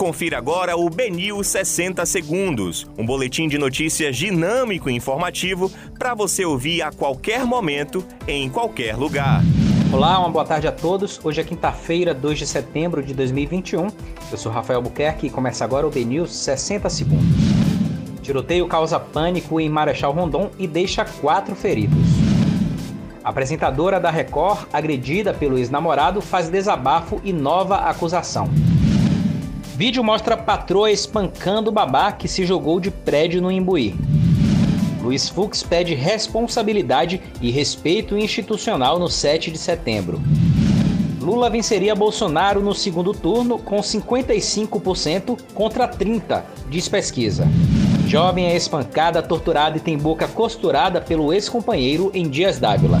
Confira agora o Benil 60 Segundos, um boletim de notícias dinâmico e informativo para você ouvir a qualquer momento, em qualquer lugar. Olá, uma boa tarde a todos. Hoje é quinta-feira, 2 de setembro de 2021. Eu sou Rafael Buquerque e começa agora o Benil 60 Segundos. Tiroteio causa pânico em Marechal Rondon e deixa quatro feridos. Apresentadora da Record, agredida pelo ex-namorado, faz desabafo e nova acusação. Vídeo mostra patroa espancando babá que se jogou de prédio no Imbuí. Luiz Fux pede responsabilidade e respeito institucional no 7 de setembro. Lula venceria Bolsonaro no segundo turno com 55% contra 30%, diz pesquisa. Jovem é espancada, torturada e tem boca costurada pelo ex-companheiro em Dias Dávila.